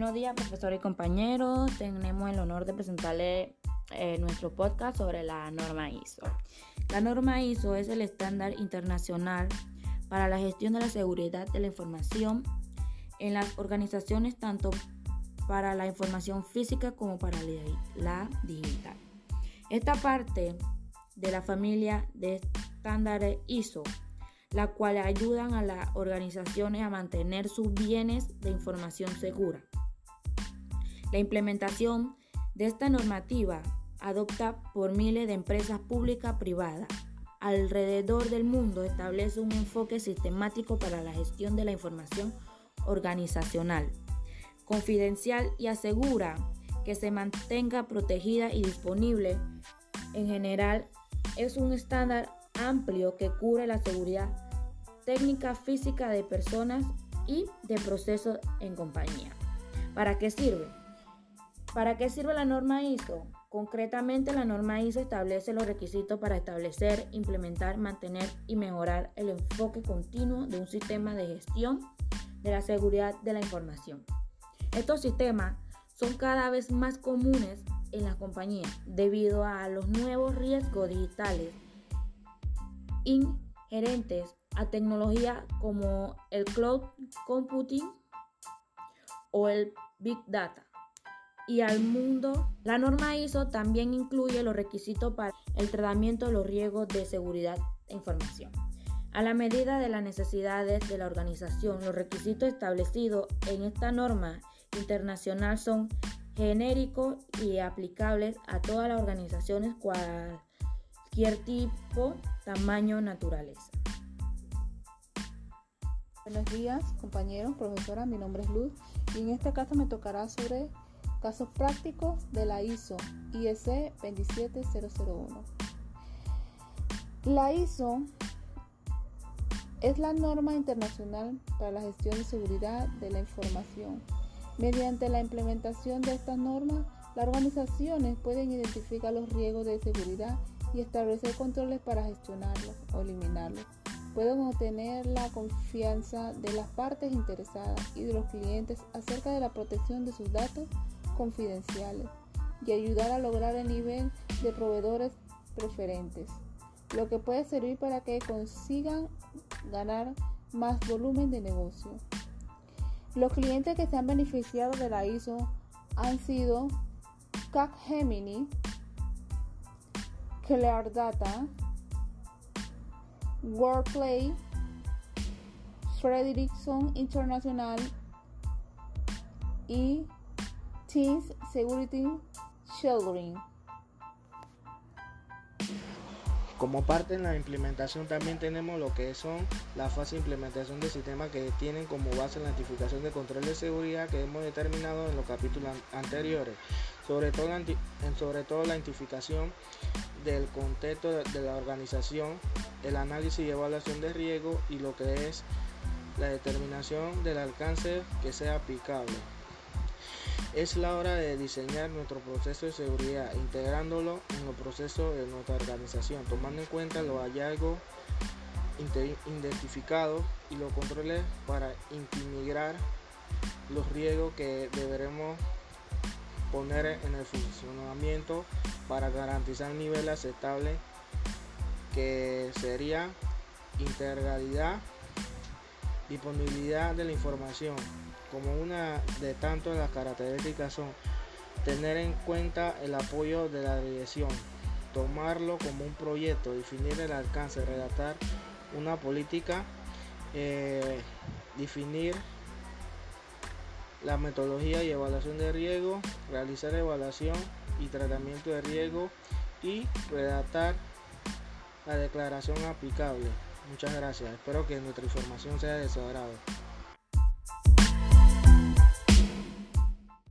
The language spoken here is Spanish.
Buenos días, profesor y compañeros. Tenemos el honor de presentarle eh, nuestro podcast sobre la norma ISO. La norma ISO es el estándar internacional para la gestión de la seguridad de la información en las organizaciones tanto para la información física como para la digital. Esta parte de la familia de estándares ISO la cual ayudan a las organizaciones a mantener sus bienes de información segura. La implementación de esta normativa adopta por miles de empresas públicas privadas alrededor del mundo establece un enfoque sistemático para la gestión de la información organizacional, confidencial y asegura que se mantenga protegida y disponible. En general, es un estándar amplio que cubre la seguridad técnica física de personas y de procesos en compañía. ¿Para qué sirve? ¿Para qué sirve la norma ISO? Concretamente, la norma ISO establece los requisitos para establecer, implementar, mantener y mejorar el enfoque continuo de un sistema de gestión de la seguridad de la información. Estos sistemas son cada vez más comunes en las compañías debido a los nuevos riesgos digitales inherentes a tecnologías como el cloud computing o el big data. Y al mundo, la norma ISO también incluye los requisitos para el tratamiento de los riesgos de seguridad e información. A la medida de las necesidades de la organización, los requisitos establecidos en esta norma internacional son genéricos y aplicables a todas las organizaciones cualquier tipo, tamaño, naturaleza. Buenos días, compañeros, profesora. Mi nombre es Luz y en este caso me tocará sobre casos prácticos de la ISO IEC 27001. La ISO es la norma internacional para la gestión de seguridad de la información. Mediante la implementación de estas normas, las organizaciones pueden identificar los riesgos de seguridad y establecer controles para gestionarlos o eliminarlos pueden obtener la confianza de las partes interesadas y de los clientes acerca de la protección de sus datos confidenciales y ayudar a lograr el nivel de proveedores preferentes, lo que puede servir para que consigan ganar más volumen de negocio. Los clientes que se han beneficiado de la ISO han sido Capgemini, Clear Data, Wordplay, Frederickson International y Teams Security Shielding. Como parte en la implementación también tenemos lo que son la fase de implementación de sistemas que tienen como base la identificación de control de seguridad que hemos determinado en los capítulos anteriores, sobre todo, sobre todo la identificación del contexto de la organización, el análisis y evaluación de riesgo y lo que es la determinación del alcance que sea aplicable. Es la hora de diseñar nuestro proceso de seguridad, integrándolo en los procesos de nuestra organización, tomando en cuenta los hallazgos identificados y los controles para intimidar los riesgos que deberemos poner en el funcionamiento para garantizar un nivel aceptable que sería integralidad, disponibilidad de la información. Como una de tanto las características son tener en cuenta el apoyo de la dirección, tomarlo como un proyecto, definir el alcance, redactar una política, eh, definir la metodología y evaluación de riesgo, realizar evaluación y tratamiento de riesgo y redactar la declaración aplicable. Muchas gracias. Espero que nuestra información sea de su agrado.